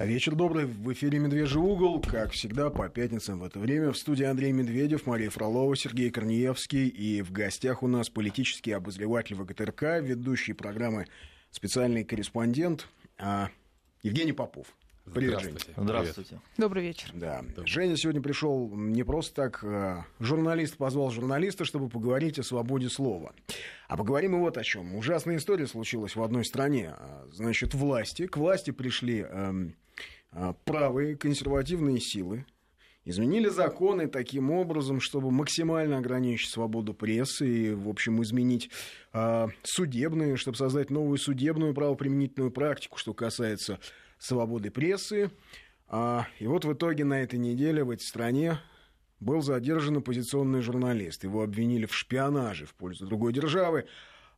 Вечер добрый. В эфире «Медвежий угол». Как всегда, по пятницам в это время. В студии Андрей Медведев, Мария Фролова, Сергей Корнеевский. И в гостях у нас политический обозреватель ВГТРК, ведущий программы «Специальный корреспондент» а, Евгений Попов. Привет, Здравствуйте. Женя. Здравствуйте. Добрый вечер. Да. Женя сегодня пришел не просто так. А, журналист позвал журналиста, чтобы поговорить о свободе слова. А поговорим и вот о чем. Ужасная история случилась в одной стране. А, значит, власти, к власти пришли эм, правые консервативные силы изменили законы таким образом, чтобы максимально ограничить свободу прессы и, в общем, изменить э, судебные, чтобы создать новую судебную правоприменительную практику, что касается свободы прессы. А, и вот в итоге на этой неделе в этой стране был задержан оппозиционный журналист. Его обвинили в шпионаже в пользу другой державы.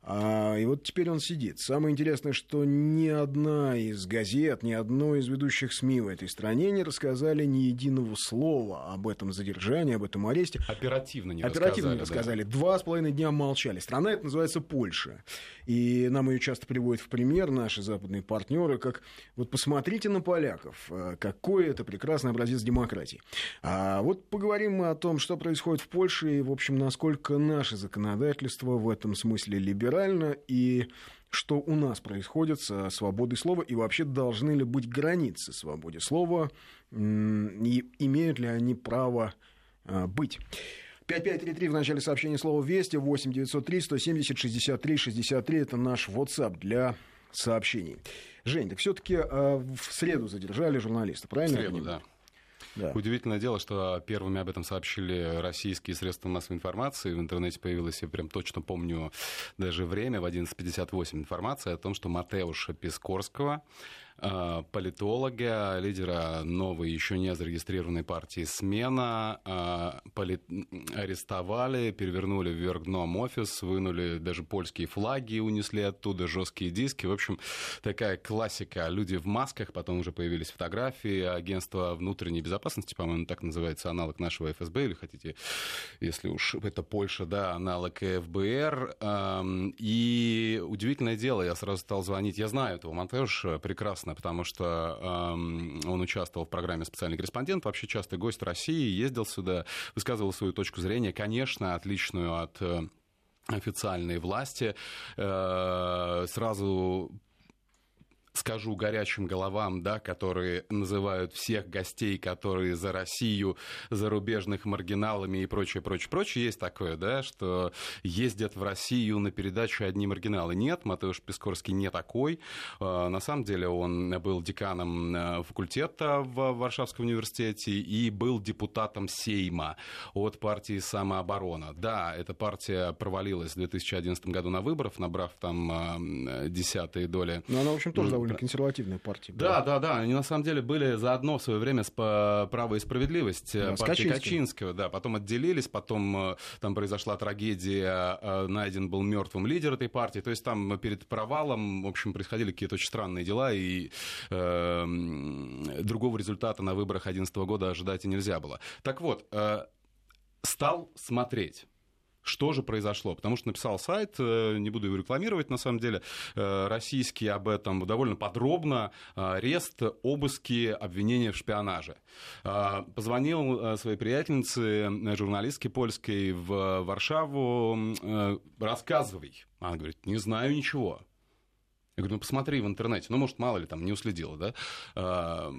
А, и вот теперь он сидит. Самое интересное, что ни одна из газет, ни одно из ведущих СМИ в этой стране не рассказали ни единого слова об этом задержании, об этом аресте. Оперативно не Оперативно рассказали. не рассказали. Да. Два с половиной дня молчали. Страна это называется Польша. И нам ее часто приводят в пример наши западные партнеры, как вот посмотрите на поляков, э, какой это прекрасный образец демократии. А вот поговорим мы о том, что происходит в Польше и, в общем, насколько наше законодательство в этом смысле либерально либерально, и что у нас происходит со свободой слова, и вообще должны ли быть границы свободе слова, и имеют ли они право а, быть. 5533 в начале сообщения слова «Вести», 8 903 170 63 63 – это наш WhatsApp для сообщений. Жень, так все-таки а, в среду задержали журналиста, правильно? В среду, да. Да. Удивительное дело, что первыми об этом сообщили российские средства массовой информации. В интернете появилась, я прям точно помню даже время, в 11.58 информация о том, что Матеуша Пискорского, политолога, лидера новой, еще не зарегистрированной партии «Смена», э, поли... арестовали, перевернули вверх дном офис, вынули даже польские флаги, унесли оттуда жесткие диски. В общем, такая классика. Люди в масках, потом уже появились фотографии агентства внутренней безопасности, по-моему, так называется аналог нашего ФСБ, или хотите, если уж это Польша, да, аналог ФБР. Эм, и удивительное дело, я сразу стал звонить, я знаю этого Монтеуша прекрасно, интересно, потому что э, он участвовал в программе «Специальный корреспондент», вообще частый гость России, ездил сюда, высказывал свою точку зрения, конечно, отличную от э, официальной власти. Э, сразу скажу горячим головам, да, которые называют всех гостей, которые за Россию, зарубежных маргиналами и прочее, прочее, прочее. Есть такое, да, что ездят в Россию на передачу одни маргиналы. Нет, Матеуш Пискорский не такой. А, на самом деле он был деканом э, факультета в Варшавском университете и был депутатом Сейма от партии «Самооборона». Да, эта партия провалилась в 2011 году на выборах, набрав там а, десятые доли. Но она, в общем, тоже довольно консервативная партия. Да, да, да. Они на самом деле были заодно в свое время с «Право и справедливость» да, партии Качинского. Качинского. Да, потом отделились, потом э, там произошла трагедия, э, найден был мертвым лидер этой партии. То есть там перед провалом, в общем, происходили какие-то очень странные дела, и э, другого результата на выборах 2011 года ожидать и нельзя было. Так вот, э, стал смотреть что же произошло? Потому что написал сайт, э, не буду его рекламировать, на самом деле, э, российский об этом довольно подробно, арест, обыски, обвинения в шпионаже. Э, позвонил своей приятельнице, журналистке польской в Варшаву, рассказывай. Она говорит, не знаю ничего. Я говорю, ну посмотри в интернете, ну, может, мало ли там не уследила, да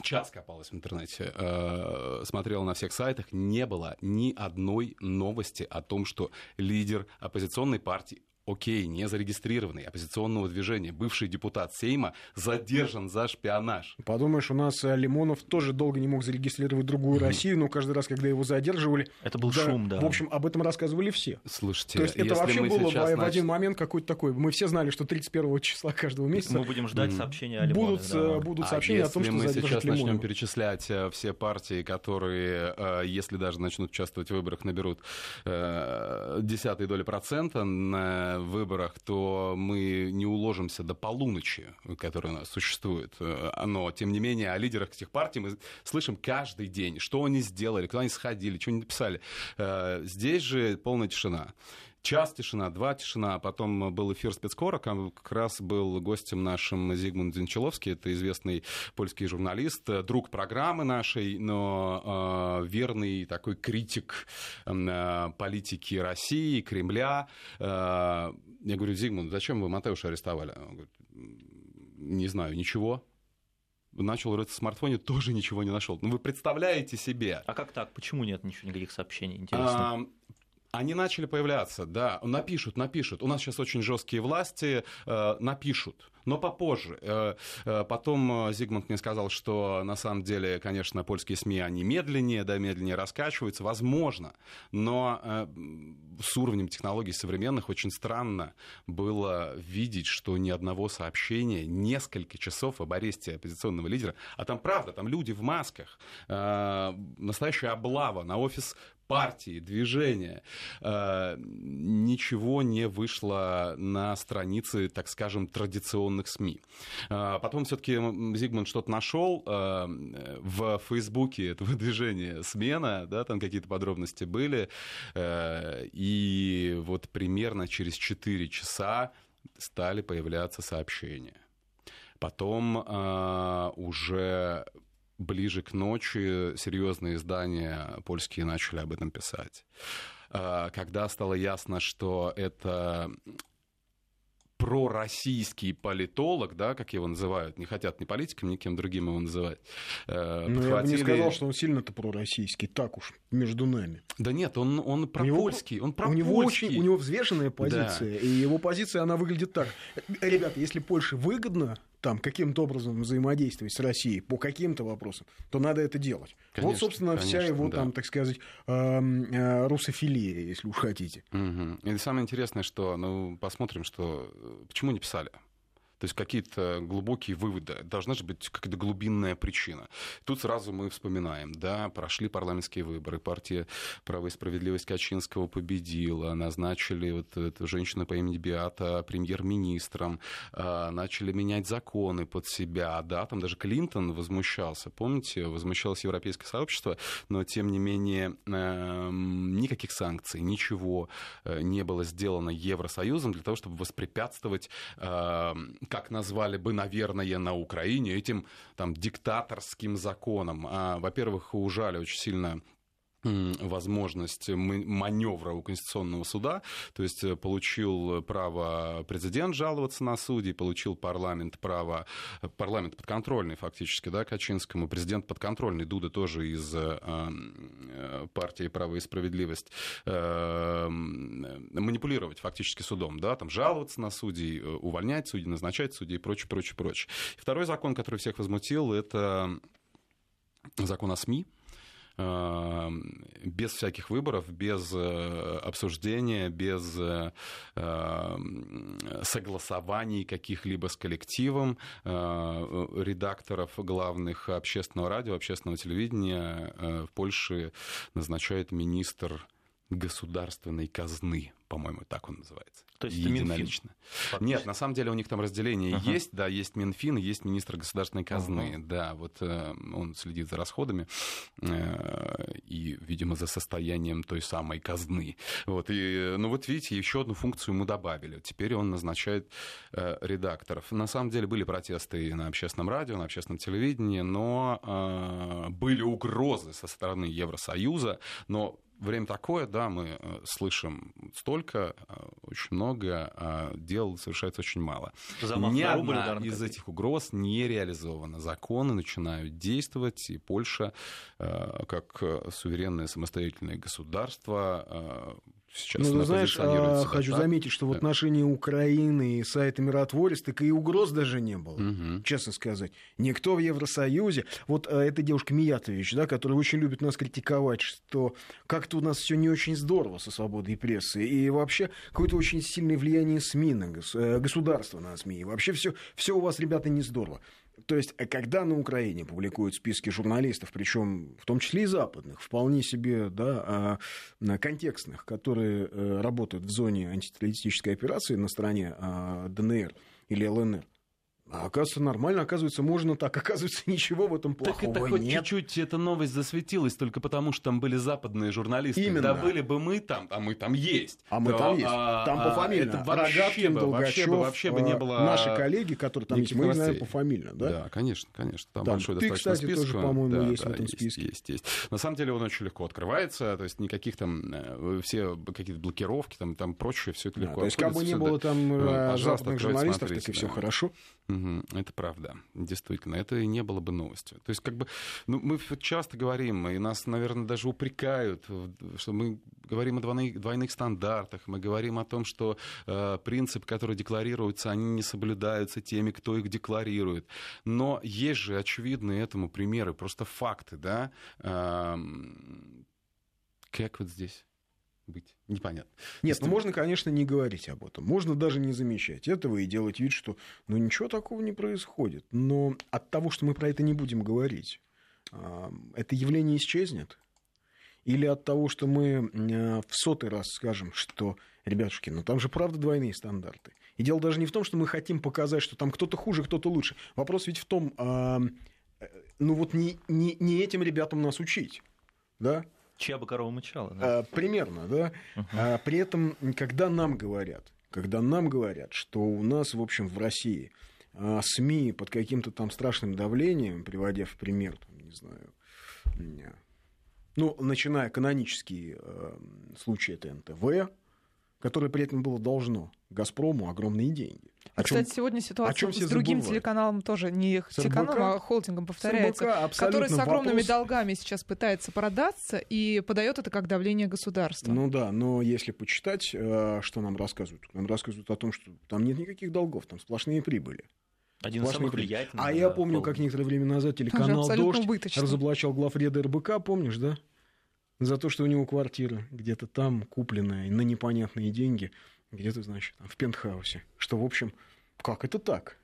час копалась в интернете, э, смотрела на всех сайтах, не было ни одной новости о том, что лидер оппозиционной партии окей, не зарегистрированный, оппозиционного движения, бывший депутат Сейма, задержан за шпионаж. Подумаешь, у нас э, Лимонов тоже долго не мог зарегистрировать другую Россию, но каждый раз, когда его задерживали... Это был да, шум, да. В общем, об этом рассказывали все. Слушайте, То есть это вообще было сейчас, в один момент какой-то такой... Мы все знали, что 31 числа каждого месяца... Мы будем ждать сообщения о Лимоновых. Будут, да. Э, будут а сообщения а о том, что мы сейчас Лимонова. начнем перечислять э, все партии, которые, если даже начнут участвовать в выборах, наберут десятые доли процента на выборах, то мы не уложимся до полуночи, которая у нас существует. Но, тем не менее, о лидерах этих партий мы слышим каждый день, что они сделали, куда они сходили, что они написали. Здесь же полная тишина. Час тишина, два тишина, а потом был эфир спецкора, как раз был гостем нашим Зигмунд Зинчеловский, это известный польский журналист, друг программы нашей, но э, верный такой критик э, политики России, Кремля. Э, я говорю, Зигмунд, зачем вы Матеуша арестовали? Он говорит, не знаю, ничего начал рыться в смартфоне, тоже ничего не нашел. Ну, вы представляете себе. А как так? Почему нет ничего, никаких сообщений? Интересно. А, они начали появляться, да, напишут, напишут. У нас сейчас очень жесткие власти, э, напишут. Но попозже. Э, э, потом Зигмунд мне сказал, что на самом деле, конечно, польские СМИ, они медленнее, да, медленнее раскачиваются, возможно, но э, с уровнем технологий современных очень странно было видеть, что ни одного сообщения несколько часов об аресте оппозиционного лидера, а там правда, там люди в масках, настоящая облава на офис партии, движения, ничего не вышло на странице, так скажем, традиционных СМИ. А, потом все-таки Зигмунд что-то нашел а, в Фейсбуке этого движения «Смена», да, там какие-то подробности были, э, и вот примерно через 4 часа стали появляться сообщения. Потом э, уже ближе к ночи серьезные издания польские начали об этом писать. Э, когда стало ясно, что это пророссийский политолог, да, как его называют, не хотят ни политиком, ни кем другим его называть. Э, ну, подхватили... я бы не сказал, что он сильно-то пророссийский, так уж, между нами. Да нет, он, он пропольский, он пропольский. У него, очень, у него взвешенная позиция, да. и его позиция, она выглядит так. Ребята, если Польше выгодно там каким-то образом взаимодействовать с Россией по каким-то вопросам, то надо это делать. Конечно, вот, собственно, конечно, вся его, да. там, так сказать, э, русофилия, если уж хотите. Угу. И самое интересное, что, ну, посмотрим, что э, почему не писали. То есть какие-то глубокие выводы. Должна же быть какая-то глубинная причина. Тут сразу мы вспоминаем, да, прошли парламентские выборы, партия «Право и справедливость» Качинского победила, назначили вот эту женщину по имени Биата премьер-министром, а, начали менять законы под себя, да, там даже Клинтон возмущался, помните, возмущалось европейское сообщество, но тем не менее эм, никаких санкций, ничего э, не было сделано Евросоюзом для того, чтобы воспрепятствовать эм, как назвали бы, наверное, на Украине, этим там диктаторским законом. А, во-первых, ужали очень сильно возможность маневра у Конституционного суда, то есть э, получил право президент жаловаться на судей, получил парламент право, парламент подконтрольный фактически, да, Качинскому, президент подконтрольный, Дуда тоже из э, э партии «Право и справедливость», э, манипулировать фактически судом, да, там жаловаться на судей, э, увольнять судей, назначать судей и прочее, прочее, прочее. Второй закон, который всех возмутил, это закон о СМИ, Эм, без всяких выборов, без э, обсуждения, без э, эм, согласований каких-либо с коллективом э, редакторов главных общественного радио, общественного телевидения в Польше назначает министр государственной казны, по-моему, так он называется. То есть это Минфин? Нет, на самом деле у них там разделение uh-huh. есть, да, есть Минфин, есть министр государственной казны, uh-huh. да, вот э, он следит за расходами э, и, видимо, за состоянием той самой казны. Вот, и, ну вот видите, еще одну функцию мы добавили. Теперь он назначает э, редакторов. На самом деле были протесты на общественном радио, на общественном телевидении, но э, были угрозы со стороны Евросоюза, но время такое, да, мы э, слышим столько, э, очень много, а дел совершается очень мало. Замах Ни одна из этих угроз не реализована. Законы начинают действовать, и Польша, э, как суверенное самостоятельное государство, сейчас ну, знаешь, а, хочу так? заметить, что в отношении Украины и сайта Миротворец, так и угроз даже не было, угу. честно сказать. Никто в Евросоюзе, вот а, эта девушка Миятович, да, которая очень любит нас критиковать, что как-то у нас все не очень здорово со свободой прессы, и вообще какое-то очень сильное влияние СМИ на гос... Э, государство на СМИ, и вообще все у вас, ребята, не здорово. То есть, э, когда на Украине публикуют списки журналистов, причем в том числе и западных, вполне себе да, а, контекстных, которые э, работают в зоне антитеррористической операции на стороне а, ДНР или ЛНР, А оказывается, нормально, оказывается, можно так, оказывается, ничего в этом плохого так это хоть нет. чуть-чуть эта новость засветилась только потому, что там были западные журналисты. Именно. Да были бы мы там, а мы там есть. А мы там есть. А, там по фамилии. Это вообще бы, вообще бы, вообще бы не а, было... Наши коллеги, которые там есть, мы знаем по фамилии, да? Да, конечно, конечно. Там, там большой ты, достаточно кстати, список. тоже, по-моему, да, есть да, в этом есть, списке. Есть, есть. На самом деле он очень легко открывается, то есть никаких там, э, все какие-то блокировки, там, там прочее, все это легко. Да, то есть, как бы не было там э, западных журналистов, так и все хорошо. Это правда, действительно. Это и не было бы новостью. То есть, как бы, ну, мы часто говорим, и нас, наверное, даже упрекают, что мы говорим о двойных, двойных стандартах, мы говорим о том, что э, принципы, которые декларируются, они не соблюдаются теми, кто их декларирует. Но есть же очевидные этому примеры, просто факты, да? Э, как вот здесь? Быть. Непонятно. Нет, Если... ну можно, конечно, не говорить об этом. Можно даже не замечать этого и делать вид, что ну ничего такого не происходит. Но от того, что мы про это не будем говорить, это явление исчезнет. Или от того, что мы в сотый раз скажем, что, ребятушки, ну там же правда двойные стандарты. И дело даже не в том, что мы хотим показать, что там кто-то хуже, кто-то лучше. Вопрос ведь в том, э, ну вот не, не, не этим ребятам нас учить. Да? Чья бы корова мычала? Да? А, примерно, да. Угу. А, при этом, когда нам говорят, когда нам говорят, что у нас, в общем, в России а, СМИ под каким-то там страшным давлением, приводя в пример, там, не знаю, ну, начиная канонические э, случаи, это НТВ, которое при этом было должно Газпрому огромные деньги. А, кстати, сегодня ситуация с другим забывают? телеканалом тоже не с телеканалом, а холдингом повторяется, который с огромными вопрос... долгами сейчас пытается продаться и подает это как давление государства. Ну да, но если почитать, э, что нам рассказывают, нам рассказывают о том, что там нет никаких долгов, там сплошные прибыли. Один из самых влиятельных. А я помню, как некоторое время назад телеканал «Дождь» убыточный. разоблачал главреда РБК, помнишь, да? За то, что у него квартира где-то там купленная на непонятные деньги, где-то, значит, в пентхаусе. Что, в общем, как это так?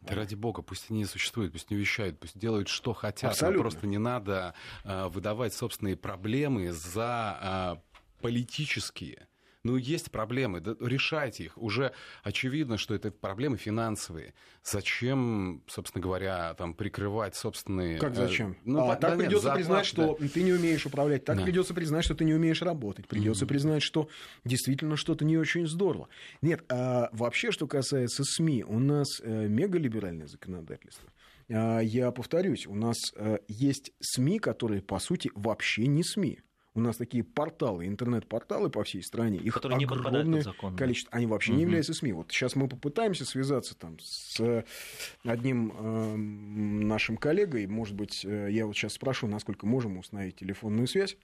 Да ради бога, пусть они не существуют, пусть не вещают, пусть делают, что хотят. Абсолютно. просто не надо э, выдавать собственные проблемы за э, политические. Ну, есть проблемы, да, решайте их. Уже очевидно, что это проблемы финансовые. Зачем, собственно говоря, там, прикрывать собственные... Как э, зачем? Ну, а, так да придется нет, признать, что да. ты не умеешь управлять. Так да. придется признать, что ты не умеешь работать. Придется mm-hmm. признать, что действительно что-то не очень здорово. Нет, а вообще, что касается СМИ, у нас э, мегалиберальное законодательство. А, я повторюсь, у нас э, есть СМИ, которые, по сути, вообще не СМИ. У нас такие порталы, интернет-порталы по всей стране, их Которые огромное закон, количество. Они вообще угу. не являются СМИ. Вот сейчас мы попытаемся связаться там с одним э, нашим коллегой. Может быть, э, я вот сейчас спрошу, насколько можем установить телефонную связь.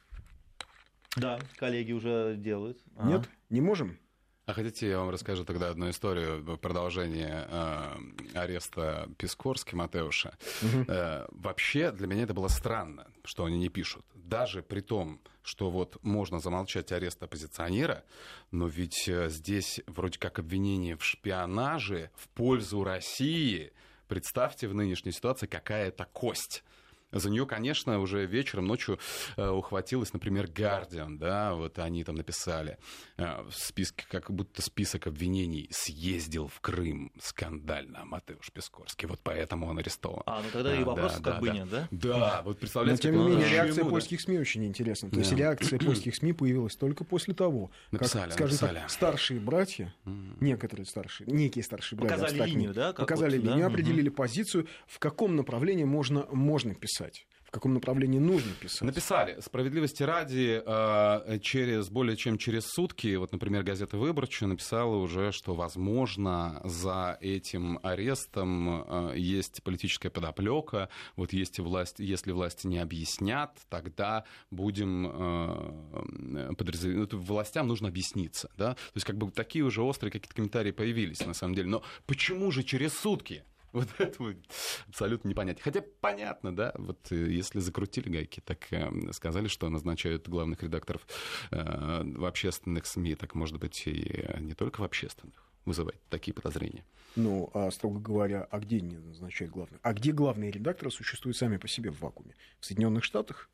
Да, коллеги уже делают. Нет, ага. не можем. А хотите, я вам расскажу тогда одну историю в продолжение э, ареста Пискорски Матеуша. Угу. Э, вообще для меня это было странно, что они не пишут. Даже при том, что вот можно замолчать арест оппозиционера, но ведь э, здесь вроде как обвинение в шпионаже в пользу России. Представьте в нынешней ситуации какая-то кость. За нее, конечно, уже вечером, ночью э, ухватилась, например, Guardian, да, вот они там написали э, в списке, как будто список обвинений съездил в Крым скандально Матеуш Пескорский, вот поэтому он арестован. А, ну тогда и вопросов да, как да, бы да. нет, да? Да, вот представляете. Но, тем не менее, реакция ему, польских СМИ очень интересна. То да. есть реакция польских СМИ появилась только после того, написали, как, скажем написали. так, старшие братья, некоторые старшие, некие старшие братья, показали линию, да? Показали вот, линию, да? определили угу. позицию, в каком направлении можно, можно писать писать? В каком направлении нужно писать? Написали. Справедливости ради, э, через более чем через сутки, вот, например, газета «Выборча» написала уже, что, возможно, за этим арестом э, есть политическая подоплека. Вот есть власть, если власти не объяснят, тогда будем э, подразумевать... Ну, властям нужно объясниться. Да? То есть как бы такие уже острые какие-то комментарии появились, на самом деле. Но почему же через сутки? Вот это вот абсолютно непонятно. Хотя понятно, да, вот э, если закрутили гайки, так э, сказали, что назначают главных редакторов э, в общественных СМИ, так может быть и не только в общественных вызывать такие подозрения. Ну, а строго говоря, а где не назначают главных? А где главные редакторы существуют сами по себе в вакууме? В Соединенных Штатах?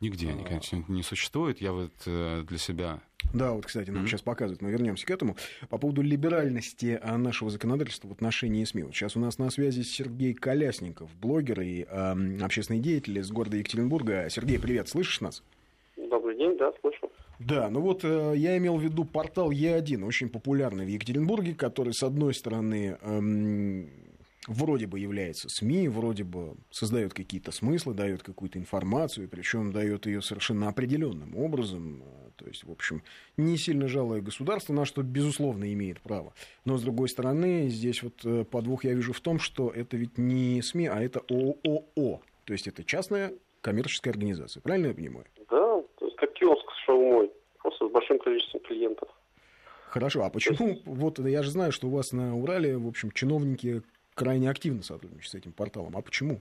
Нигде они, конечно, не существуют. Я вот э, для себя да, вот, кстати, нам mm-hmm. сейчас показывают, мы вернемся к этому. По поводу либеральности а, нашего законодательства в отношении СМИ. Вот сейчас у нас на связи Сергей Колясников, блогер и э, общественный деятель из города Екатеринбурга. Сергей, привет, слышишь нас? Добрый день, да, слышу. Да, ну вот э, я имел в виду портал Е1, очень популярный в Екатеринбурге, который, с одной стороны, эм, вроде бы является СМИ, вроде бы создает какие-то смыслы, дает какую-то информацию, причем дает ее совершенно определенным образом. То есть, в общем, не сильно жалое государство, на что, безусловно, имеет право. Но, с другой стороны, здесь вот э, подвох я вижу в том, что это ведь не СМИ, а это ООО. То есть, это частная коммерческая организация. Правильно я понимаю? Да, то есть, как киоск с шаумой, просто с большим количеством клиентов. Хорошо, а почему, вот я же знаю, что у вас на Урале, в общем, чиновники крайне активно сотрудничают с этим порталом. А почему?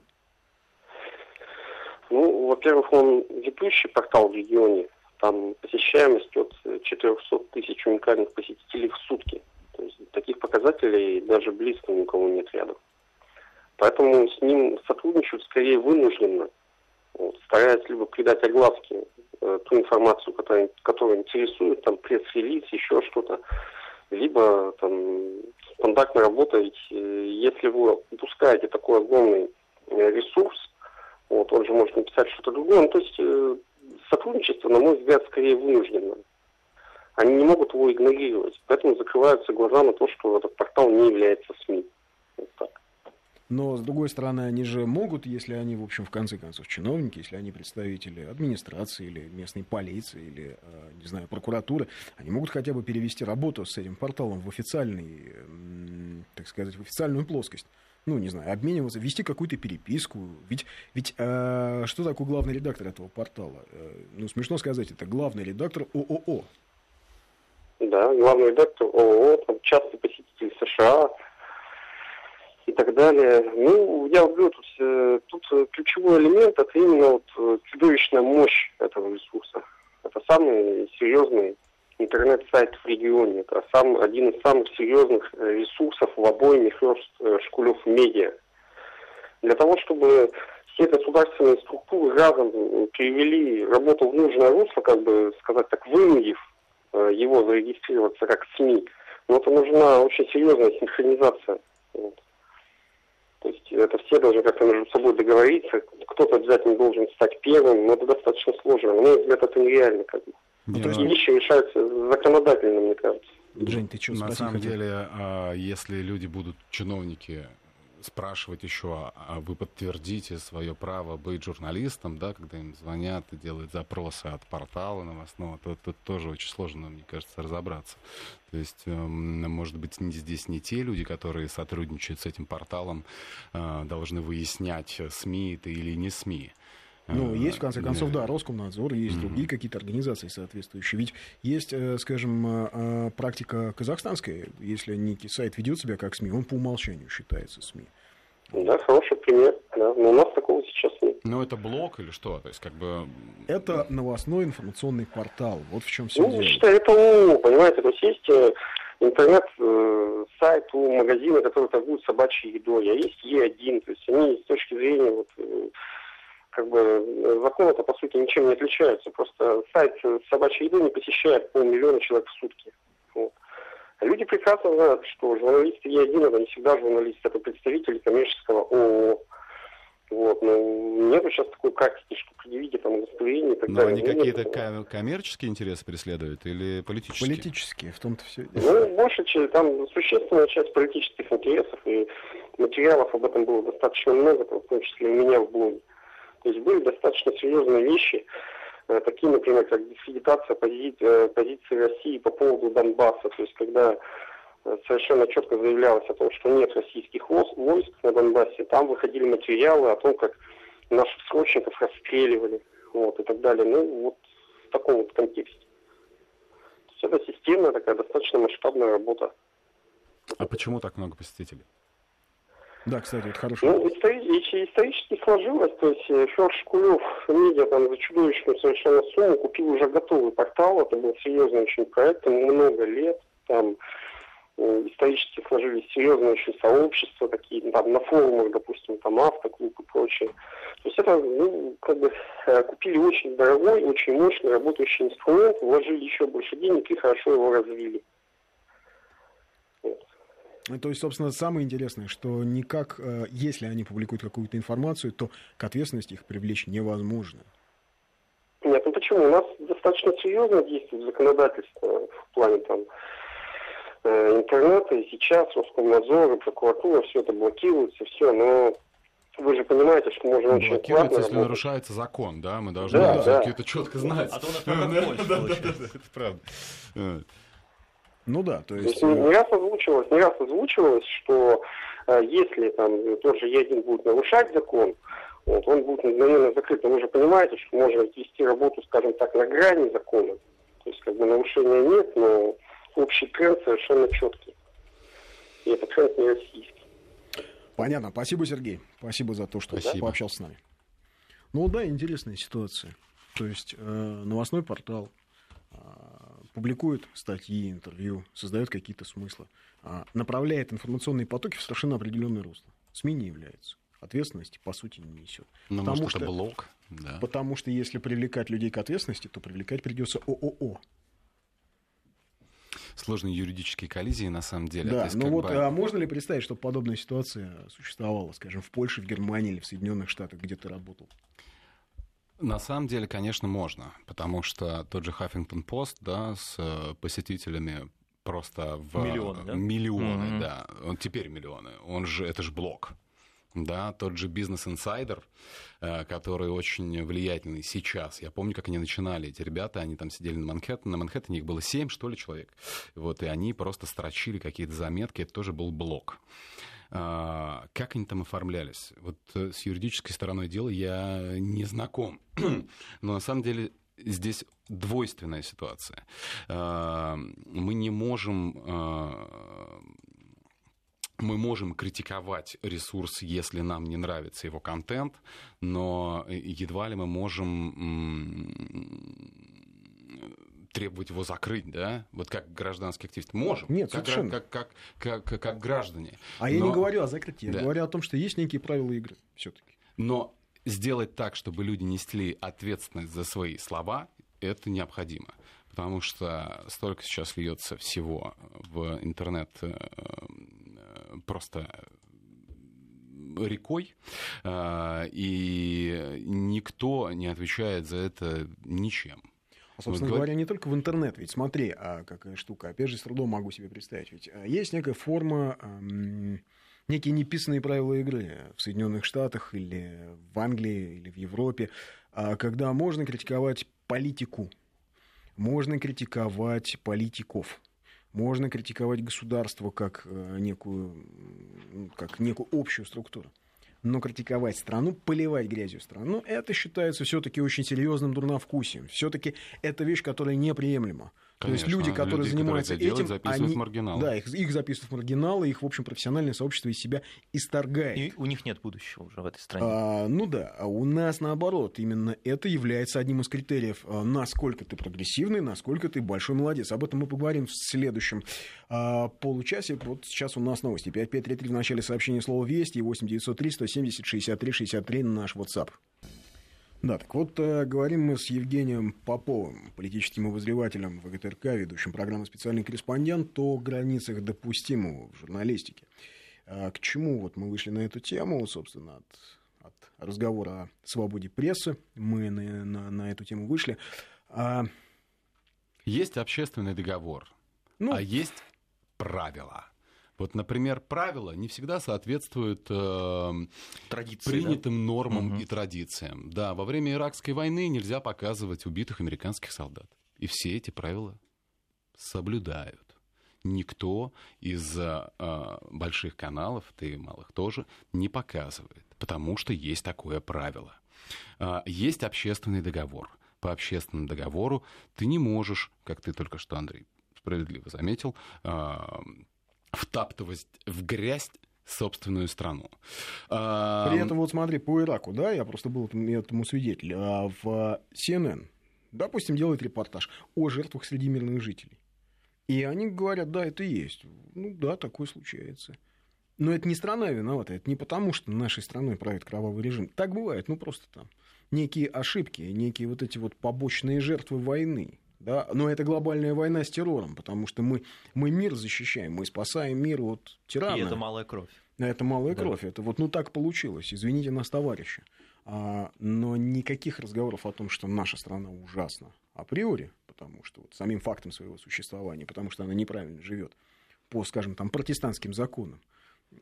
Ну, во-первых, он ведущий портал в регионе. Там посещаемость от 400 тысяч уникальных посетителей в сутки. То есть таких показателей даже близко ни у кого нет рядом. Поэтому с ним сотрудничают скорее вынужденно, вот, стараясь либо придать огласке э, ту информацию, которая, которая интересует, там пресс-релиз, еще что-то, либо там контактно работать. Если вы упускаете такой огромный э, ресурс, вот, он же может написать что-то другое. Ну, то есть э, сотрудничество, на мой взгляд, скорее вынуждено. Они не могут его игнорировать. Поэтому закрываются глаза на то, что этот портал не является СМИ. Вот так. Но, с другой стороны, они же могут, если они, в общем, в конце концов, чиновники, если они представители администрации или местной полиции или, э, не знаю, прокуратуры, они могут хотя бы перевести работу с этим порталом в официальный, так сказать, в официальную плоскость. Ну, не знаю, обмениваться, вести какую-то переписку. Ведь, ведь э, что такое главный редактор этого портала? Э, ну, смешно сказать, это главный редактор ООО. Да, главный редактор ООО, там частый посетитель США, так далее. Ну, я говорю, тут, э, тут ключевой элемент это именно вот э, чудовищная мощь этого ресурса. Это самый серьезный интернет-сайт в регионе. Это сам, один из самых серьезных э, ресурсов в First School Медиа. Для того, чтобы все государственные структуры разом перевели работу в нужное русло, как бы сказать так, вынудив его зарегистрироваться как СМИ, но это нужна очень серьезная синхронизация. Вот. То есть это все должны как-то между собой договориться. Кто-то обязательно должен стать первым, но это достаточно сложно. На мой взгляд, это нереально. Как бы. Ну, то есть вещи решаются законодательно, мне кажется. Жень, ты что, На самом деле, а, если люди будут, чиновники, спрашивать еще, а вы подтвердите свое право быть журналистом, да, когда им звонят и делают запросы от портала новостного, то тут тоже очень сложно, мне кажется, разобраться. То есть, эм, может быть, здесь не те люди, которые сотрудничают с этим порталом, э, должны выяснять, СМИ это или не СМИ. Ну, э, есть, в конце концов, да, Роскомнадзор, есть другие какие-то организации соответствующие. Ведь есть, э, скажем, практика казахстанская. Если некий сайт ведет себя как СМИ, он по умолчанию считается СМИ. Да, хороший пример. Да. Но у нас такого сейчас нет. Ну, это блог или что? То есть, как бы... Это новостной информационный портал. Вот в чем все ну, дело. считаю, это УМУ, понимаете? То есть, есть э, интернет-сайт э, у магазина, который торгует собачьей едой, а есть Е1. То есть, они с точки зрения вот, э, как бы закон это по сути ничем не отличаются. Просто сайт с собачьей едой не посещает полмиллиона человек в сутки. Вот. Люди прекрасно знают, что журналисты Е1 это не всегда журналисты, это представители коммерческого ООО. Вот, но нет сейчас такой практики, что предъявите там удостоверение и так но далее. Но они какие-то коммерческие интересы преследуют или политические? Политические, в том-то все. Ну, больше, там существенная часть политических интересов, и материалов об этом было достаточно много, в том числе у меня в блоге. То есть были достаточно серьезные вещи, Э, такие, например, как дискредитация пози э, позиции России по поводу Донбасса, то есть когда э, совершенно четко заявлялось о том, что нет российских войск на Донбассе, там выходили материалы о том, как наших срочников расстреливали, вот, и так далее. Ну, вот в таком вот контексте. То есть это системная такая достаточно масштабная работа. А почему так много посетителей? Да, кстати, это хороший Ну, исторически, исторически сложилось, то есть э, Федор Шкулев, медиа там за чудовищную совершенно сумму купил уже готовый портал, это был серьезный очень проект, ему много лет, там э, исторически сложились серьезные очень сообщества, такие там на форумах, допустим, там автоклуб и прочее. То есть это, ну, как бы э, купили очень дорогой, очень мощный работающий инструмент, вложили еще больше денег и хорошо его развили. То есть, собственно, самое интересное, что никак, э, если они публикуют какую-то информацию, то к ответственности их привлечь невозможно. Нет, ну почему? У нас достаточно серьезно действует законодательство в плане там э, интернета, и сейчас Роскомнадзор и прокуратура все это блокируется, все, но вы же понимаете, что можно очень Блокируется, если работать. нарушается закон, да? Мы должны да, да. это четко знать. А то у нас как да, да, да, это правда. Ну да, то есть... то есть не раз озвучивалось, не раз озвучивалось, что э, если там тот же ЕДИН будет нарушать закон, вот, он будет мгновенно закрыт. Но вы же понимаете, что можно вести работу, скажем так, на грани закона. То есть как бы нарушения нет, но общий тренд совершенно четкий. И этот тренд не российский. Понятно. Спасибо, Сергей. Спасибо за то, что Спасибо. пообщался с нами. Ну да, интересная ситуация. То есть э, новостной портал э, публикует статьи, интервью, создает какие-то смыслы, э, направляет информационные потоки в совершенно определенное русло. СМИ не является ответственности, по сути, не несет. Ну, потому может, что, это блок, да. Потому что если привлекать людей к ответственности, то привлекать придется ООО. Сложные юридические коллизии, на самом деле. Да, ну вот бы... а можно ли представить, что подобная ситуация существовала, скажем, в Польше, в Германии или в Соединенных Штатах, где ты работал? На самом деле, конечно, можно, потому что тот же Huffington Post, да, с э, посетителями просто в миллионы, да? Миллионы, mm-hmm. да. Он теперь миллионы. Он же, это же блок да, тот же бизнес-инсайдер, э, который очень влиятельный сейчас. Я помню, как они начинали, эти ребята, они там сидели на Манхэттене, на Манхэттене их было семь, что ли, человек. Вот, и они просто строчили какие-то заметки, это тоже был блог. А, как они там оформлялись? Вот э, с юридической стороной дела я не знаком. Но на самом деле здесь двойственная ситуация. А, мы не можем а, мы можем критиковать ресурс, если нам не нравится его контент, но едва ли мы можем требовать его закрыть, да? Вот как гражданский активист. Можем. Нет, как, совершенно. Как, как, как, как, как граждане. А но... я не говорю о закрытии, да. я говорю о том, что есть некие правила игры все-таки. Но сделать так, чтобы люди несли ответственность за свои слова, это необходимо. Потому что столько сейчас льется всего в интернет э, просто рекой, а, и никто не отвечает за это ничем. А, собственно вот, говоря, не только в интернет. Ведь смотри, а какая штука. Опять же, с трудом могу себе представить. Ведь а, есть некая форма, эм, некие неписанные правила игры в Соединенных Штатах или в Англии или в Европе, э, когда можно критиковать политику, можно критиковать политиков. Можно критиковать государство как э, некую, как некую общую структуру. Но критиковать страну, поливать грязью страну, это считается все-таки очень серьезным дурновкусием. Все-таки это вещь, которая неприемлема. Конечно, То есть люди, которые люди, занимаются которые этим, делают, они, маргиналы. да, их, их записывают в маргиналы, их, в общем, профессиональное сообщество из себя исторгает. И у них нет будущего уже в этой стране. А, ну да, а у нас наоборот. Именно это является одним из критериев, а, насколько ты прогрессивный, насколько ты большой молодец. Об этом мы поговорим в следующем а, получасе. Вот сейчас у нас новости. 5533 в начале сообщения слова «Вести» и 8903 170 63 63 наш WhatsApp. Да, так вот, э, говорим мы с Евгением Поповым, политическим обозревателем ВГТРК, ведущим программы «Специальный корреспондент» о границах допустимого в журналистике. А к чему вот мы вышли на эту тему, собственно, от, от разговора о свободе прессы, мы на, на, на эту тему вышли. А... Есть общественный договор, ну... а есть правила. Вот, например, правила не всегда соответствуют э, Традиции, принятым да? нормам угу. и традициям. Да, во время Иракской войны нельзя показывать убитых американских солдат. И все эти правила соблюдают. Никто из э, больших каналов, да и малых тоже, не показывает, потому что есть такое правило. Э, есть общественный договор. По общественному договору ты не можешь, как ты только что, Андрей, справедливо заметил, э, втаптывать в грязь собственную страну. При этом, вот смотри, по Ираку, да, я просто был этому свидетель, а в CNN, допустим, делает репортаж о жертвах среди мирных жителей. И они говорят, да, это есть. Ну да, такое случается. Но это не страна виновата, это не потому, что нашей страной правит кровавый режим. Так бывает, ну просто там некие ошибки, некие вот эти вот побочные жертвы войны. Да? Но это глобальная война с террором, потому что мы, мы мир защищаем, мы спасаем мир от тирана. И это малая кровь. Это малая да. кровь. Это вот ну так получилось. Извините нас, товарищи. А, но никаких разговоров о том, что наша страна ужасна априори, потому что вот самим фактом своего существования, потому что она неправильно живет по, скажем, там, протестантским законам,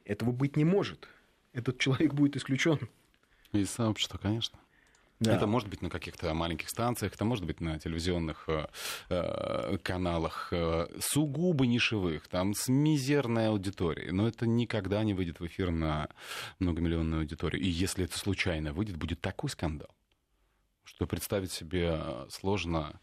этого быть не может. Этот человек будет исключен. Из сообщества, конечно. Да. Это может быть на каких-то маленьких станциях, это может быть на телевизионных э, э, каналах э, сугубо нишевых, там с мизерной аудиторией, но это никогда не выйдет в эфир на многомиллионную аудиторию. И если это случайно выйдет, будет такой скандал, что представить себе сложно,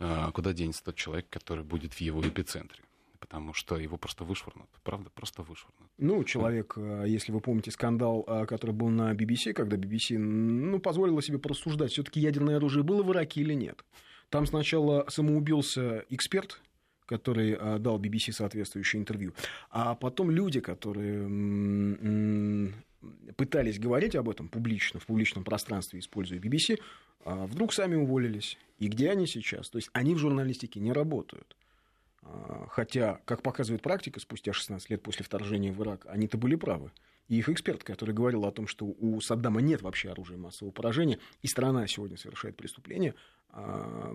э, куда денется тот человек, который будет в его эпицентре потому что его просто вышвырнут. Правда, просто вышвырнут. Ну, человек, э, если вы помните скандал, э, который был на BBC, когда BBC ну, позволила себе порассуждать, все таки ядерное оружие было в Ираке или нет. Там сначала самоубился эксперт, который э, дал BBC соответствующее интервью, а потом люди, которые пытались говорить об этом публично, в публичном пространстве, используя BBC, вдруг сами уволились. И где они сейчас? То есть они в журналистике не работают. А, хотя, как показывает практика, спустя 16 лет после вторжения в Ирак, они-то были правы. И их эксперт, который говорил о том, что у Саддама нет вообще оружия массового поражения, и страна сегодня совершает преступление, а,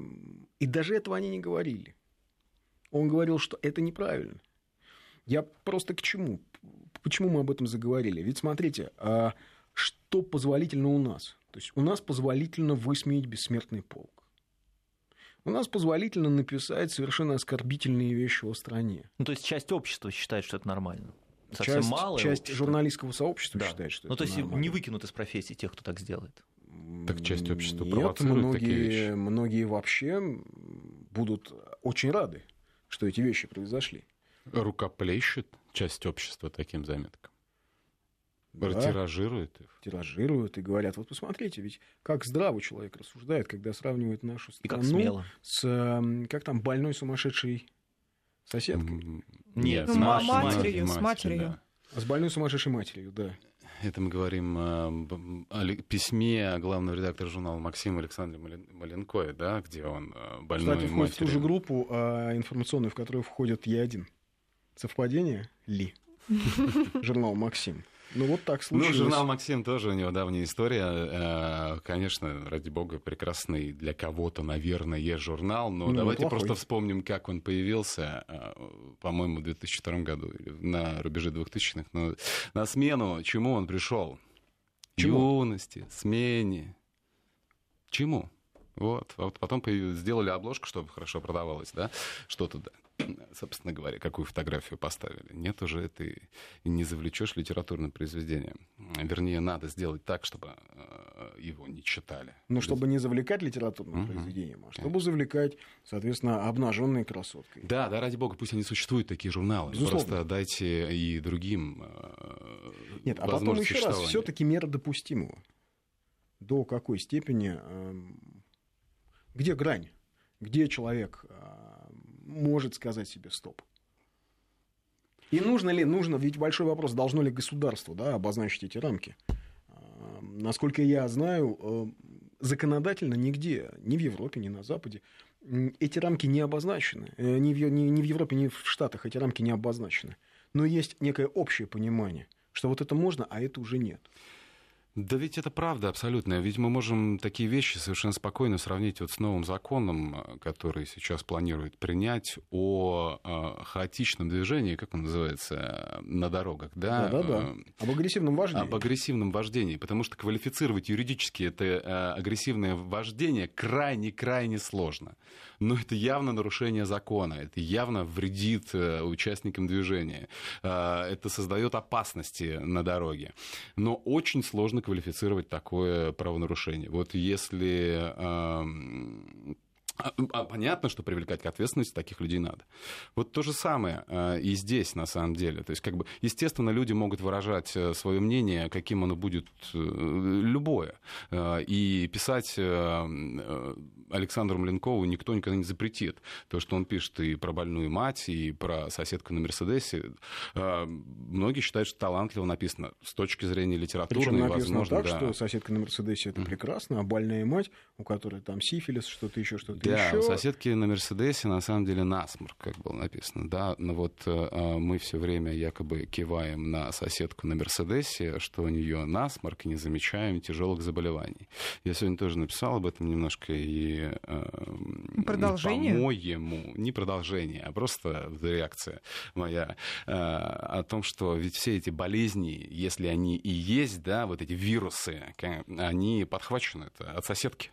и даже этого они не говорили. Он говорил, что это неправильно. Я просто к чему? Почему мы об этом заговорили? Ведь смотрите, а что позволительно у нас? То есть у нас позволительно высмеять бессмертный полк у нас позволительно написать совершенно оскорбительные вещи о стране. Ну, то есть часть общества считает, что это нормально. Совсем часть, мало. Часть общества. журналистского сообщества да. считает, что ну, это то есть нормально. не выкинут из профессии тех, кто так сделает. Так часть общества Нет, провоцирует многие, такие вещи. многие вообще будут очень рады, что эти вещи произошли. Рукоплещет часть общества таким заметкам. Да, тиражируют их. Тиражируют и говорят, вот посмотрите, ведь как здраво человек рассуждает, когда сравнивает нашу страну с, как там, больной сумасшедшей соседкой. Нет, с, матерью, с матерью. Да. С больной сумасшедшей матерью, да. Это мы говорим о письме главного редактора журнала Максима Александра Маленкоя, да, где он э, больной Кстати, входит в ту же группу а, информационную, в которую входит Я-1. Совпадение ли? Журнал «Максим». Ну, вот так случилось. Ну, журнал «Максим» тоже у него давняя история. Э, конечно, ради бога, прекрасный для кого-то, наверное, есть журнал, но ну, давайте неплохой. просто вспомним, как он появился, э, по-моему, в 2002 году, на рубеже 2000-х. Но на смену чему он пришел? Чему? Юности, смене. Чему? Вот. Вот потом сделали обложку, чтобы хорошо продавалось, да, что-то, да собственно говоря, какую фотографию поставили. Нет уже этой, не завлечешь литературное произведение. Вернее, надо сделать так, чтобы э, его не читали. Ну, чтобы не завлекать литературным угу. произведением, а чтобы завлекать, соответственно, обнаженной красоткой. Да, да, ради бога, пусть они существуют, такие журналы. Безусловно. Просто дайте и другим э, Нет, а потом еще раз, все-таки мера допустимого. До какой степени, эм, где грань? Где человек э, может сказать себе стоп. И нужно ли, нужно, ведь большой вопрос, должно ли государство да, обозначить эти рамки. А, насколько я знаю, э, законодательно нигде, ни в Европе, ни на Западе, эти рамки не обозначены. Э, ни в, ни, ни в Европе, ни в Штатах эти рамки не обозначены. Но есть некое общее понимание, что вот это можно, а это уже нет. Да ведь это правда абсолютно. Ведь мы можем такие вещи совершенно спокойно сравнить вот с новым законом, который сейчас планирует принять о э, хаотичном движении, как он называется, на дорогах. Да, да, да. да. Об агрессивном вождении. Об агрессивном вождении. Потому что квалифицировать юридически это э, агрессивное вождение крайне-крайне сложно. Но это явно нарушение закона, это явно вредит э, участникам движения, это создает опасности на дороге. Но очень сложно квалифицировать такое правонарушение. Вот если а, а понятно, что привлекать к ответственности таких людей надо. Вот то же самое э, и здесь, на самом деле. То есть, как бы, естественно, люди могут выражать э, свое мнение, каким оно будет э, любое, и писать Александру Маленкову никто никогда не запретит. То, что он пишет и про больную мать, и про соседку на Мерседесе. Многие считают, что талантливо написано с точки зрения литературы. Причем написано возможно, так, да. что соседка на Мерседесе это прекрасно, а больная мать, у которой там сифилис, что-то еще, что-то да, еще. у соседки на Мерседесе на самом деле насморк, как было написано, да. Но вот э, мы все время якобы киваем на соседку на Мерседесе, что у нее насморк, и не замечаем тяжелых заболеваний. Я сегодня тоже написал об этом немножко и э, продолжение. По-моему, не продолжение, а просто реакция моя э, о том, что ведь все эти болезни, если они и есть, да, вот эти вирусы, они подхвачены от соседки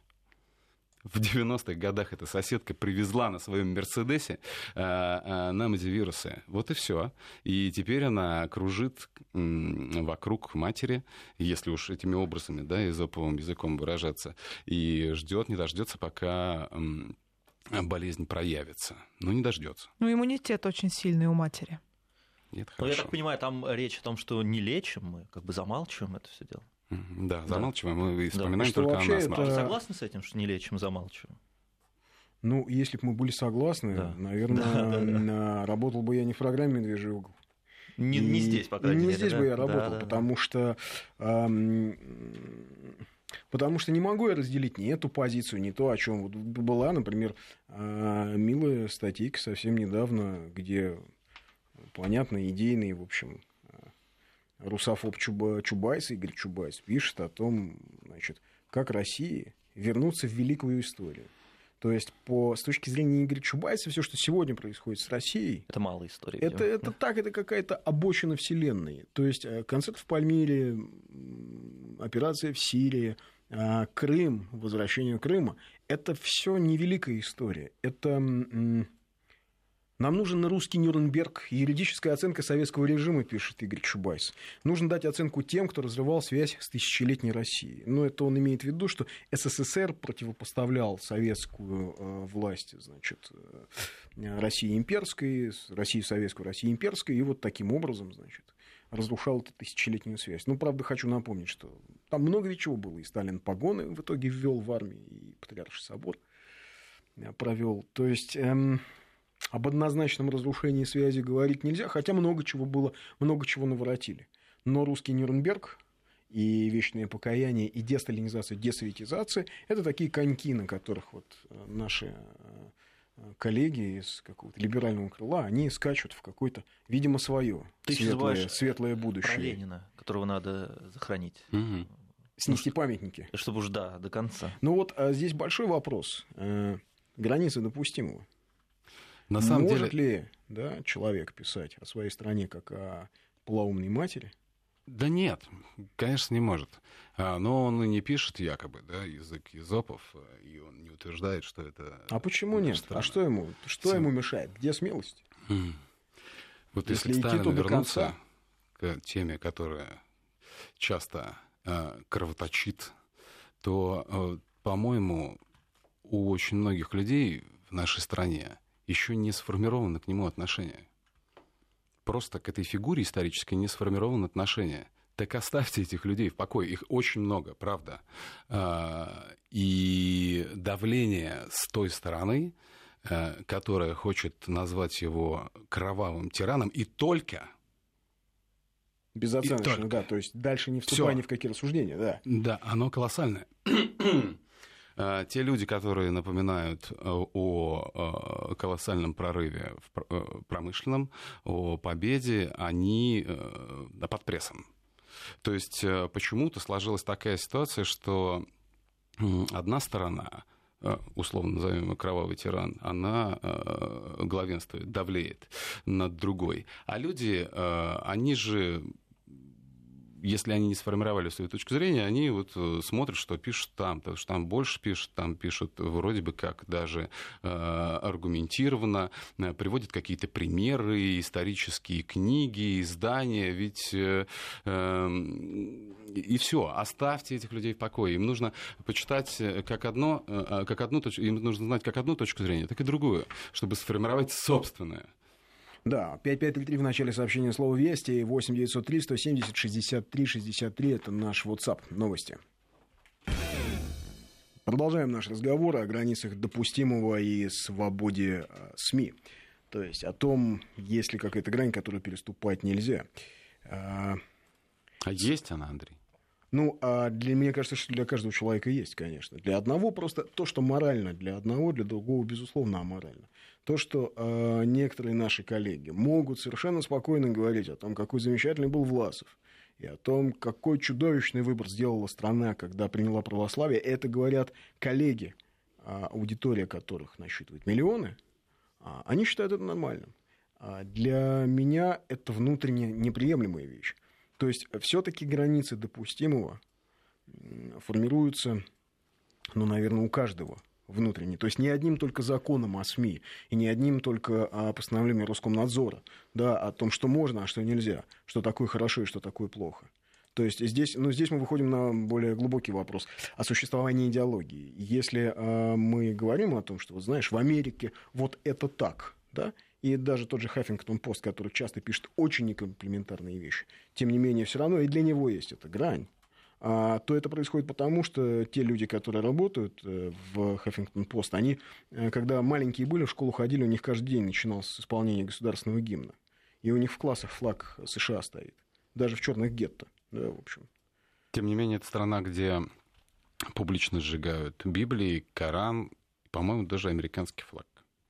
в 90-х годах эта соседка привезла на своем Мерседесе э, э, нам эти вирусы. Вот и все. И теперь она кружит вокруг матери, если уж этими образами, да, изоповым языком выражаться, и ждет, не дождется, пока болезнь проявится. Но не дождется. Ну, иммунитет очень сильный у матери. Нет, хорошо. Ну, я так понимаю, там речь о том, что не лечим, мы как бы замалчиваем это все дело. Да, замалчиваем мы вспоминаем да. только о нас. Это... Вы согласны с этим, что не лечим, замалчиваем? Ну, если бы мы были согласны, да. наверное, да, да, да. работал бы я не в программе «Медвежий угол». Не, не здесь, по крайней не мере. Не здесь да? бы я работал, да, да, потому да. что... Эм, потому что не могу я разделить ни эту позицию, ни то, о чем вот была, например, э, милая статейка совсем недавно, где понятно, идейный, в общем, русофоб Чуба, Чубайс, Игорь Чубайс, пишет о том, значит, как России вернуться в великую историю. То есть, по, с точки зрения Игоря Чубайса, все, что сегодня происходит с Россией... Это малая история. Это, это так, это какая-то обочина вселенной. То есть, э, концерт в Пальмире, операция в Сирии, э, Крым, возвращение Крыма, это все не великая история. Это нам нужен русский Нюрнберг, юридическая оценка советского режима, пишет Игорь Чубайс. Нужно дать оценку тем, кто разрывал связь с тысячелетней Россией. Но это он имеет в виду, что СССР противопоставлял советскую э, власть, значит, э, России имперской, России советскую, России имперской, и вот таким образом, значит, разрушал эту тысячелетнюю связь. Ну, правда, хочу напомнить, что там много чего было. И Сталин погоны в итоге ввел в армии, и Патриарший собор э, провел. То есть... Эм, об однозначном разрушении связи говорить нельзя, хотя много чего было, много чего наворотили. Но русский Нюрнберг и вечное покаяние, и десталинизация, десоветизация – это такие коньки, на которых вот э, наши э, коллеги из какого-то либерального крыла, они скачут в какое-то, видимо, свое светлое, светлое будущее. Про Ленина, которого надо захоронить. Угу. Снести ну, памятники. Чтобы уж, да, до конца. Ну вот а здесь большой вопрос. Э, границы допустимого. На самом Может деле... ли да, человек писать о своей стране как о полоумной матери? Да нет, конечно, не может. А, но он и не пишет якобы, да, язык язопов, и он не утверждает, что это... А почему нет? Страна. А что ему, что Тем... ему мешает? Где смелость? Mm. Вот если, если к Сталину вернуться к теме, которая часто э, кровоточит, то, э, по-моему, у очень многих людей в нашей стране еще не сформировано к нему отношение. Просто к этой фигуре исторической не сформировано отношение. Так оставьте этих людей в покое. Их очень много, правда. А, и давление с той стороны, э, которая хочет назвать его кровавым тираном, и только Безоценочно, да. То есть дальше не вступая Всё. ни в какие рассуждения, да. Да, оно колоссальное. А, те люди, которые напоминают э, о э, колоссальном прорыве в э, промышленном, о победе, они под прессом. То есть почему-то сложилась такая ситуация, что одна сторона условно назовем ее кровавый тиран, она главенствует, давлеет над другой. А люди, они же если они не сформировали свою точку зрения, они вот э, смотрят, что пишут там, потому что там больше пишут, там пишут вроде бы как даже э, аргументированно, э, приводят какие-то примеры, исторические книги, издания, ведь э, э, и все, оставьте этих людей в покое. Им нужно почитать как, одно, как одну точку, им нужно знать как одну точку зрения, так и другую, чтобы сформировать собственное. Да, 5533 в начале сообщения слова «Вести», 8903 170 63 63 – это наш WhatsApp. Новости. Продолжаем наш разговор о границах допустимого и свободе СМИ. То есть о том, есть ли какая-то грань, которую переступать нельзя. А есть она, Андрей? Ну, а для меня кажется, что для каждого человека есть, конечно. Для одного просто то, что морально для одного, для другого, безусловно, аморально. То, что э, некоторые наши коллеги могут совершенно спокойно говорить о том, какой замечательный был Власов, и о том, какой чудовищный выбор сделала страна, когда приняла православие, это говорят коллеги, э, аудитория которых насчитывает миллионы, э, они считают это нормальным. А для меня это внутренне неприемлемая вещь. То есть все-таки границы допустимого формируются, ну, наверное, у каждого внутренне. То есть не одним только законом о СМИ и не одним только о постановлении Роскомнадзора, да, о том, что можно, а что нельзя, что такое хорошо и что такое плохо. То есть здесь, ну, здесь мы выходим на более глубокий вопрос о существовании идеологии. Если э, мы говорим о том, что, вот знаешь, в Америке вот это так, да, и даже тот же Хаффингтон Пост, который часто пишет очень некомплементарные вещи, тем не менее, все равно и для него есть эта грань, а, то это происходит потому, что те люди, которые работают э, в Хаффингтон Пост, они, э, когда маленькие были, в школу ходили, у них каждый день начиналось с исполнения государственного гимна. И у них в классах флаг США стоит. Даже в черных гетто. Да, в общем. Тем не менее, это страна, где публично сжигают Библии, Коран, по-моему, даже американский флаг.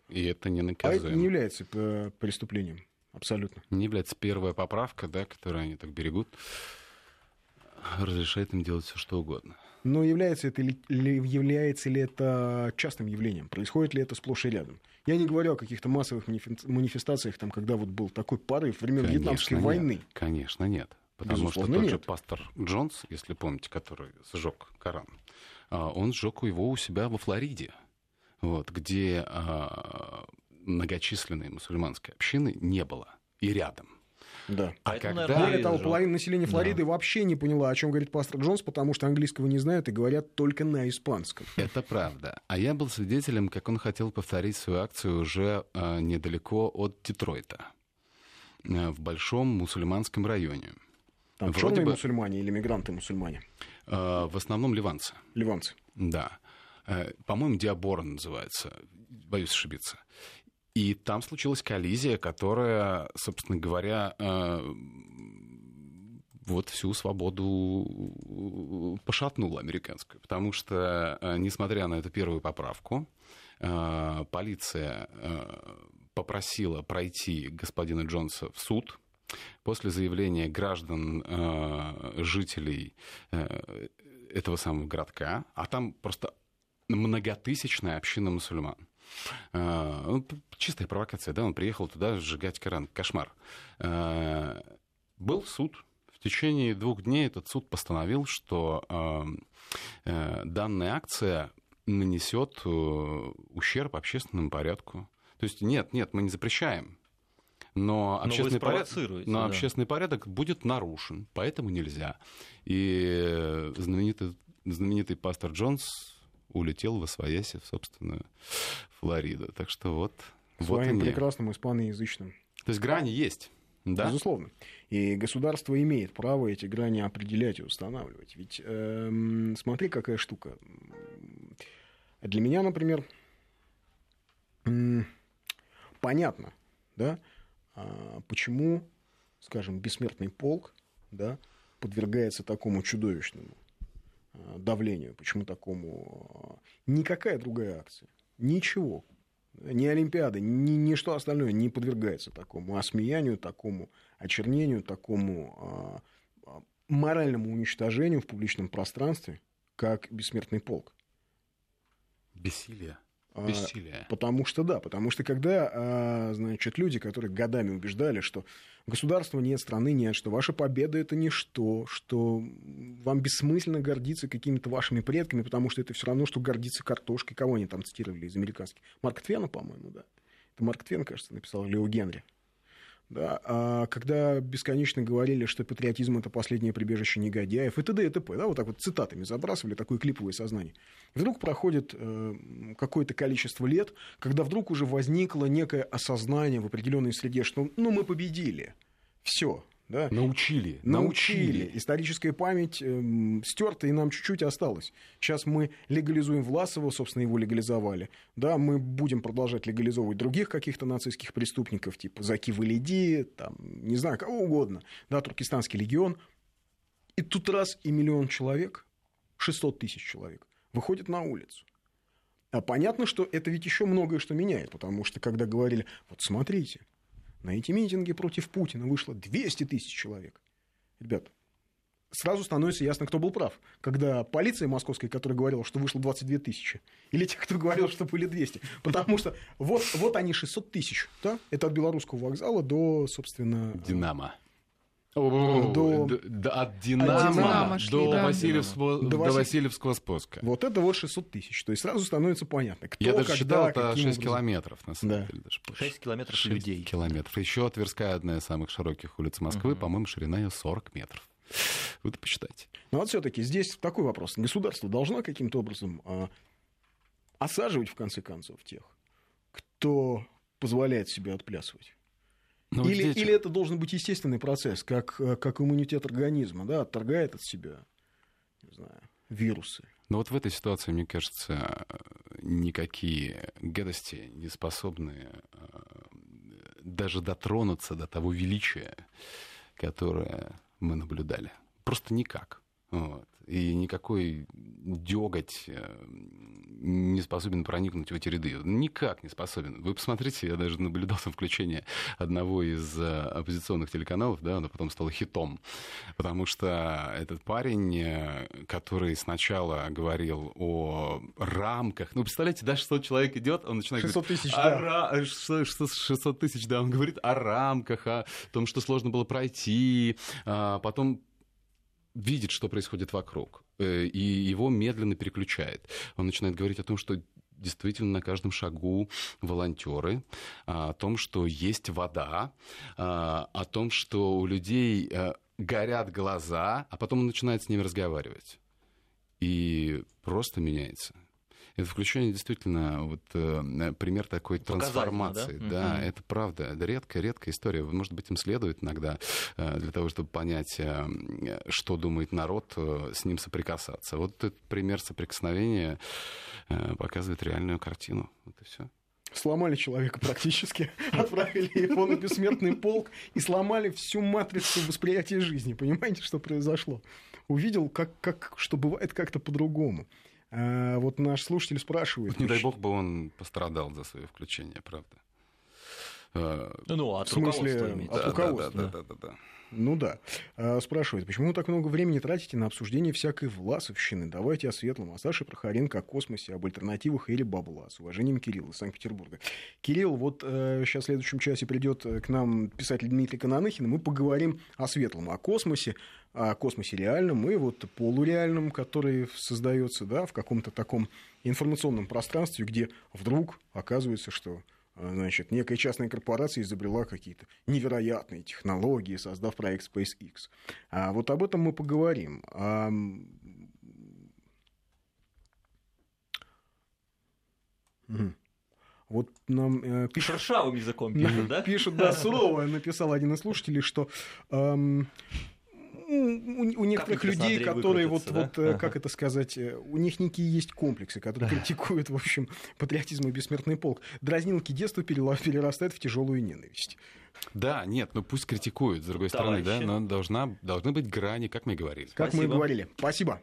И это не наказуемо. А это не является э, преступлением. Абсолютно. Не является первая поправка, да, которую они так берегут, разрешает им делать все, что угодно. Но является, это, ли, является ли это частным явлением? Происходит ли это сплошь и рядом? Я не говорю о каких-то массовых манифестациях, там, когда вот был такой порыв времен Конечно, Вьетнамской нет. войны. Конечно, нет. Потому Безусловно, что тот нет. же пастор Джонс, если помните, который сжег Коран, а, он сжег его у себя во Флориде вот, где а, многочисленной мусульманской общины не было и рядом. Да. А Поэтому, когда... Более того, половина населения Флориды да. вообще не поняла, о чем говорит пастор Джонс, потому что английского не знают и говорят только на испанском. Это правда. А я был свидетелем, как он хотел повторить свою акцию уже э, недалеко от Детройта, э, в большом мусульманском районе. Там Вроде черные бы... мусульмане или мигранты-мусульмане? Э, в основном ливанцы. Ливанцы. Да. Э, по-моему, Диаборн называется, боюсь ошибиться. И там случилась коллизия, которая, собственно говоря, э, вот всю свободу пошатнула американскую. Потому что, э, несмотря на эту первую поправку, полиция попросила пройти господина Джонса в суд после заявления граждан, жителей этого самого городка, а там просто многотысячная община мусульман. А, ну, чистая провокация, да, он приехал туда сжигать Коран. Кошмар. А, был суд. В течение двух дней этот суд постановил, что а, э, данная акция нанесет э, ущерб общественному порядку. То есть нет, нет, мы не запрещаем. Но, общественный, порядок, но да. общественный порядок будет нарушен, поэтому нельзя. И знаменитый, знаменитый пастор Джонс улетел в Освояси, в собственную Флориду. Так что вот... Своим вот прекрасным испаноязычным. То есть грани есть. Да? Безусловно. И государство имеет право эти грани определять и устанавливать. Ведь э, смотри, какая штука. Для меня, например, э, понятно, да, э, почему, скажем, бессмертный полк да, подвергается такому чудовищному давлению, почему такому... Э, никакая другая акция, ничего, ни Олимпиады, ни, что остальное не подвергается такому осмеянию, такому очернению, такому э, моральному уничтожению в публичном пространстве, как бессмертный полк. Бессилие. А, Бессилие. Потому что да, потому что когда, а, значит, люди, которые годами убеждали, что государства нет, страны нет, что ваша победа это ничто, что вам бессмысленно гордиться какими-то вашими предками, потому что это все равно, что гордиться картошкой. Кого они там цитировали из американских? Марк Твена, по-моему, да. Это Марк Твен, кажется, написал Лео Генри да, а когда бесконечно говорили, что патриотизм это последнее прибежище негодяев и т.д. и т.п., да, вот так вот цитатами забрасывали такое клиповое сознание. Вдруг проходит э, какое-то количество лет, когда вдруг уже возникло некое осознание в определенной среде, что ну мы победили, все, Да? Научили, научили. Научили. Историческая память э, стерта, и нам чуть-чуть осталось. Сейчас мы легализуем Власова, собственно, его легализовали. Да, мы будем продолжать легализовывать других каких-то нацистских преступников, типа Заки Валиди, там, не знаю, кого угодно. Да, Туркестанский легион. И тут раз и миллион человек, 600 тысяч человек, выходит на улицу. А понятно, что это ведь еще многое что меняет, потому что когда говорили, вот смотрите, на эти митинги против Путина вышло 200 тысяч человек. Ребят, сразу становится ясно, кто был прав. Когда полиция московская, которая говорила, что вышло 22 тысячи, или те, кто говорил, что были 200. Потому что вот, вот они 600 тысяч. Да? Это от белорусского вокзала до, собственно... Динамо. До... До, от Динамо, от Динамо до, да. Васильевского, до, до Васильевского спуска. Вот это вот 600 тысяч. То есть сразу становится понятно, кто, Я даже когда, считал, это 6 образом. километров, на самом да. деле. Даже 6 километров 6 людей. километров. Еще Тверская одна из самых широких улиц Москвы. Угу. По-моему, ширина ее 40 метров. Вы это посчитайте. Но вот все-таки здесь такой вопрос. Государство должно каким-то образом а, осаживать, в конце концов, тех, кто позволяет себе отплясывать. Ну, или, здесь... или это должен быть естественный процесс, как, э, как иммунитет организма, да, отторгает от себя, не знаю, вирусы. Но вот в этой ситуации, мне кажется, никакие гадости не способны э, даже дотронуться до того величия, которое мы наблюдали. Просто никак. Вот. И никакой деготь э, не способен проникнуть в эти ряды. Никак не способен. Вы посмотрите, я даже наблюдал там включение одного из э, оппозиционных телеканалов, да, оно потом стало хитом. Потому что этот парень, э, который сначала говорил о рамках, ну, представляете, да, 600 человек идет, он начинает 600 говорить... тысяч, да. Ра... 600 тысяч, да, он говорит о рамках, о том, что сложно было пройти, а потом видит, что происходит вокруг, э, и его медленно переключает. Он начинает говорить о том, что действительно на каждом шагу волонтеры, а, о том, что есть вода, а, о том, что у людей э, горят глаза, а потом он начинает с ними разговаривать. И просто меняется. Это включение действительно вот, э, пример такой трансформации. Да, да угу. это правда. Это редкая, редкая история. Может быть, им следует иногда э, для того, чтобы понять, э, что думает народ, с ним соприкасаться. Вот этот пример соприкосновения показывает реальную картину. Вот и все сломали человека практически, отправили его на бессмертный полк и сломали всю матрицу восприятия жизни. Понимаете, что произошло? Увидел, как, как, что бывает как-то по-другому. А вот наш слушатель спрашивает. Не дай бог бы он пострадал за свое включение, правда. А, ну, от в смысле, от да, руководства. Да, да, да, да, да. Ну да. А, спрашивает, почему вы так много времени тратите на обсуждение всякой власовщины? Давайте о светлом, о Саше Прохоренко, о космосе, об альтернативах или бабла. С уважением, Кирилл из Санкт-Петербурга. Кирилл, вот э, сейчас в следующем часе придет э, к нам писатель Дмитрий Кананыхин, и мы поговорим о светлом, о космосе, о космосе реальном и вот полуреальном, который создается да, в каком-то таком информационном пространстве, где вдруг оказывается, что а, значит, некая частная корпорация изобрела какие-то невероятные технологии, создав проект SpaceX. А вот об этом мы поговорим. А... Вот нам э, пишут... Шершавым языком пишут, да? Пишут, да, сурово написал один из слушателей, что эм, у, у некоторых как людей, которые вот, да? вот ага. как это сказать, э, у них некие есть комплексы, которые критикуют, в общем, патриотизм и бессмертный полк. Дразнилки детства перерастают в тяжелую ненависть. Да, нет, ну пусть критикуют, с другой Товарищи. стороны, да, но должна, должны быть грани, как мы и говорили. Как Спасибо. мы и говорили. Спасибо.